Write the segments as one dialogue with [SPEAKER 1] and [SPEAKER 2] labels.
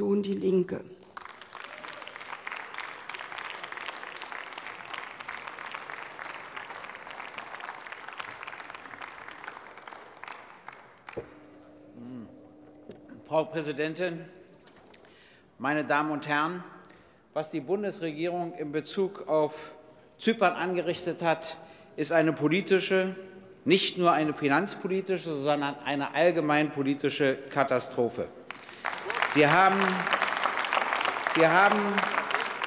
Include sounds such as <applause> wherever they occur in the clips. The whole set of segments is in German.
[SPEAKER 1] Fraktion Die Linke.
[SPEAKER 2] Frau Präsidentin, meine Damen und Herren! Was die Bundesregierung in Bezug auf Zypern angerichtet hat, ist eine politische, nicht nur eine finanzpolitische, sondern eine allgemeinpolitische Katastrophe. Sie haben, Sie haben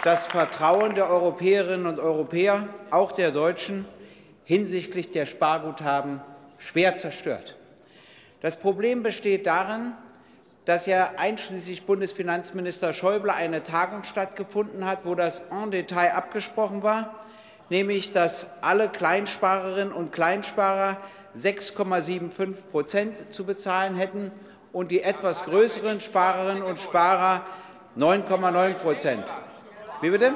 [SPEAKER 2] das Vertrauen der Europäerinnen und Europäer, auch der Deutschen, hinsichtlich der Sparguthaben schwer zerstört. Das Problem besteht darin, dass ja einschließlich Bundesfinanzminister Schäuble eine Tagung stattgefunden hat, wo das en Detail abgesprochen war, nämlich dass alle Kleinsparerinnen und Kleinsparer 6,75 Prozent zu bezahlen hätten und die etwas größeren Sparerinnen und Sparer 9,9 Prozent. Wie bitte?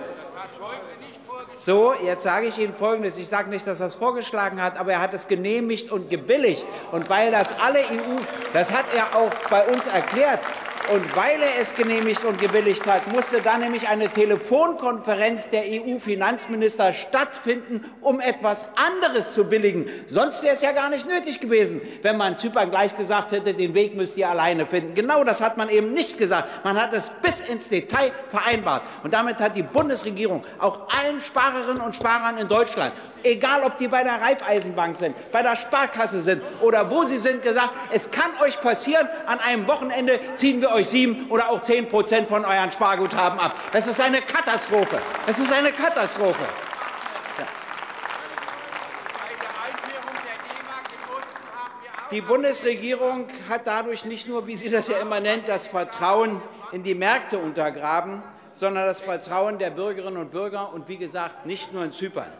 [SPEAKER 2] So, jetzt sage ich Ihnen Folgendes. Ich sage nicht, dass er es vorgeschlagen hat, aber er hat es genehmigt und gebilligt. Und weil das alle EU, das hat er auch bei uns erklärt, und weil er es genehmigt und gebilligt hat, musste dann nämlich eine Telefonkonferenz der EU-Finanzminister stattfinden, um etwas anderes zu billigen. Sonst wäre es ja gar nicht nötig gewesen, wenn man Zypern gleich gesagt hätte, den Weg müsst ihr alleine finden. Genau das hat man eben nicht gesagt. Man hat es bis ins Detail vereinbart. Und damit hat die Bundesregierung auch allen Sparerinnen und Sparern in Deutschland, egal ob die bei der Raiffeisenbank sind, bei der Sparkasse sind oder wo sie sind, gesagt, es kann euch passieren, an einem Wochenende ziehen wir euch sieben oder auch zehn Prozent von euren Sparguthaben ab. Das ist eine Katastrophe. Das ist eine Katastrophe. Ja. Die Bundesregierung hat dadurch nicht nur, wie sie das ja immer nennt, das Vertrauen in die Märkte untergraben, sondern das Vertrauen der Bürgerinnen und Bürger und wie gesagt nicht nur in Zypern.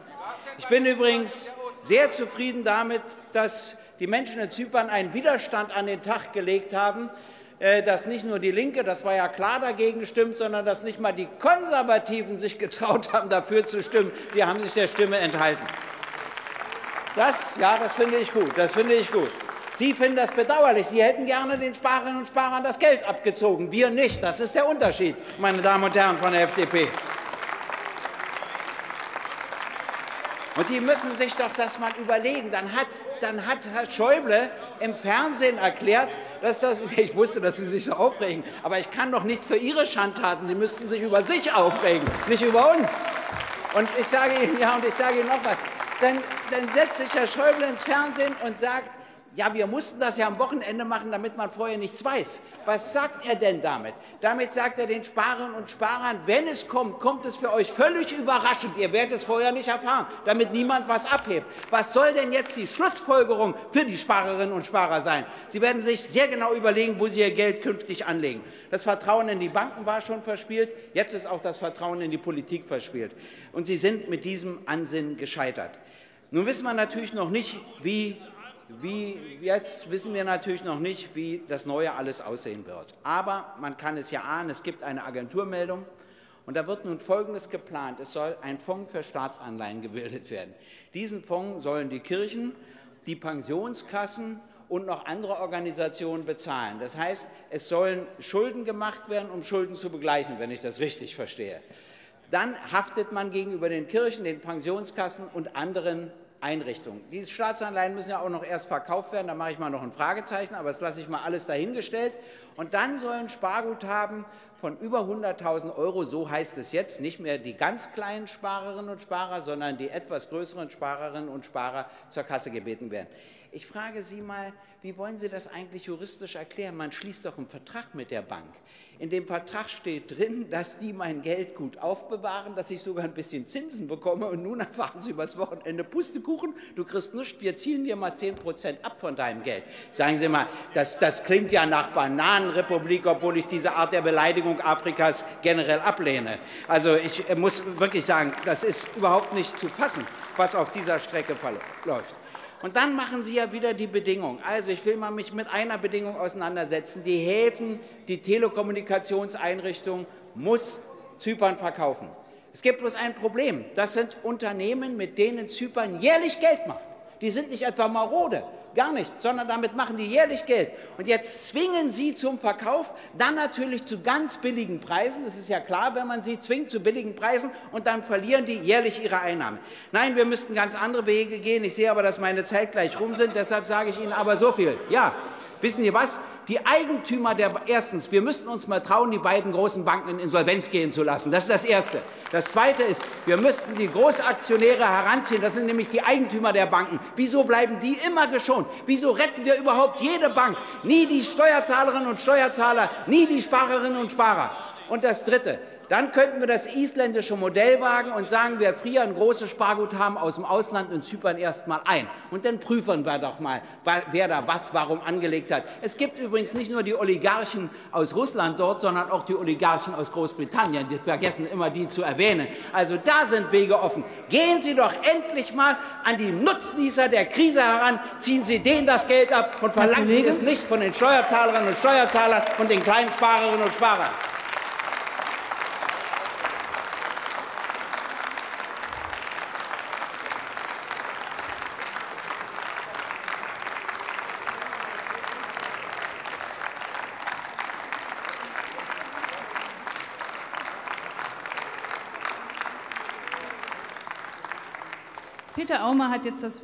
[SPEAKER 2] Ich bin übrigens sehr zufrieden damit, dass die Menschen in Zypern einen Widerstand an den Tag gelegt haben, äh, dass nicht nur die Linke, das war ja klar, dagegen stimmt, sondern dass nicht mal die Konservativen sich getraut haben, dafür zu stimmen. Sie haben sich der Stimme enthalten. Das, ja, das finde ich gut. Das finde ich gut. Sie finden das bedauerlich. Sie hätten gerne den Sparerinnen und Sparern das Geld abgezogen. Wir nicht. Das ist der Unterschied, meine Damen und Herren von der FDP. Und Sie müssen sich doch das mal überlegen. Dann hat, dann hat Herr Schäuble im Fernsehen erklärt, dass das, <laughs> ich wusste, dass Sie sich so aufregen, aber ich kann doch nichts für Ihre Schandtaten. Sie müssten sich über sich aufregen, nicht über uns. Und ich sage Ihnen, ja, und ich sage Ihnen noch was. Dann, dann setzt sich Herr Schäuble ins Fernsehen und sagt, ja, wir mussten das ja am Wochenende machen, damit man vorher nichts weiß. Was sagt er denn damit? Damit sagt er den Sparern und Sparern, wenn es kommt, kommt es für euch völlig überraschend. Ihr werdet es vorher nicht erfahren, damit niemand was abhebt. Was soll denn jetzt die Schlussfolgerung für die Sparerinnen und Sparer sein? Sie werden sich sehr genau überlegen, wo sie ihr Geld künftig anlegen. Das Vertrauen in die Banken war schon verspielt, jetzt ist auch das Vertrauen in die Politik verspielt. Und sie sind mit diesem Ansinnen gescheitert. Nun wissen wir natürlich noch nicht, wie wie jetzt wissen wir natürlich noch nicht, wie das Neue alles aussehen wird. Aber man kann es ja ahnen, es gibt eine Agenturmeldung und da wird nun Folgendes geplant. Es soll ein Fonds für Staatsanleihen gebildet werden. Diesen Fonds sollen die Kirchen, die Pensionskassen und noch andere Organisationen bezahlen. Das heißt, es sollen Schulden gemacht werden, um Schulden zu begleichen, wenn ich das richtig verstehe. Dann haftet man gegenüber den Kirchen, den Pensionskassen und anderen Einrichtungen. Diese Staatsanleihen müssen ja auch noch erst verkauft werden, da mache ich mal noch ein Fragezeichen, aber das lasse ich mal alles dahingestellt. Und dann sollen Sparguthaben von über 100.000 Euro, so heißt es jetzt, nicht mehr die ganz kleinen Sparerinnen und Sparer, sondern die etwas größeren Sparerinnen und Sparer zur Kasse gebeten werden. Ich frage Sie mal, wie wollen Sie das eigentlich juristisch erklären? Man schließt doch einen Vertrag mit der Bank. In dem Vertrag steht drin, dass die mein Geld gut aufbewahren, dass ich sogar ein bisschen Zinsen bekomme und nun erfahren Sie übers Wochenende Pustekuchen, du kriegst nichts, wir ziehen dir mal 10 Prozent ab von deinem Geld. Sagen Sie mal, das, das klingt ja nach Bananenrepublik, obwohl ich diese Art der Beleidigung Afrikas generell ablehne. Also ich muss wirklich sagen, das ist überhaupt nicht zu fassen, was auf dieser Strecke läuft. Und dann machen Sie ja wieder die Bedingung. Also ich will mal mich mit einer Bedingung auseinandersetzen. Die Häfen, die Telekommunikationseinrichtung muss Zypern verkaufen. Es gibt bloß ein Problem. Das sind Unternehmen, mit denen Zypern jährlich Geld macht. Die sind nicht etwa marode. Gar nichts, sondern damit machen die jährlich Geld. Und jetzt zwingen sie zum Verkauf, dann natürlich zu ganz billigen Preisen. Das ist ja klar, wenn man sie zwingt zu billigen Preisen und dann verlieren die jährlich ihre Einnahmen. Nein, wir müssten ganz andere Wege gehen. Ich sehe aber, dass meine Zeit gleich rum sind. Deshalb sage ich Ihnen aber so viel. Ja, wissen Sie was? Die Eigentümer der, erstens, wir müssten uns mal trauen, die beiden großen Banken in Insolvenz gehen zu lassen. Das ist das Erste. Das Zweite ist, wir müssten die Großaktionäre heranziehen. Das sind nämlich die Eigentümer der Banken. Wieso bleiben die immer geschont? Wieso retten wir überhaupt jede Bank? Nie die Steuerzahlerinnen und Steuerzahler, nie die Sparerinnen und Sparer. Und das Dritte, dann könnten wir das isländische Modell wagen und sagen, wir frieren große Sparguthaben aus dem Ausland und Zypern erst mal ein. Und dann prüfen wir doch mal, wer da was warum angelegt hat. Es gibt übrigens nicht nur die Oligarchen aus Russland dort, sondern auch die Oligarchen aus Großbritannien. Die vergessen immer, die zu erwähnen. Also da sind Wege offen. Gehen Sie doch endlich mal an die Nutznießer der Krise heran, ziehen Sie denen das Geld ab und verlangen Sie es nicht von den Steuerzahlerinnen und Steuerzahlern und den kleinen Sparerinnen und Sparern.
[SPEAKER 1] Peter Aumer hat jetzt das Wort.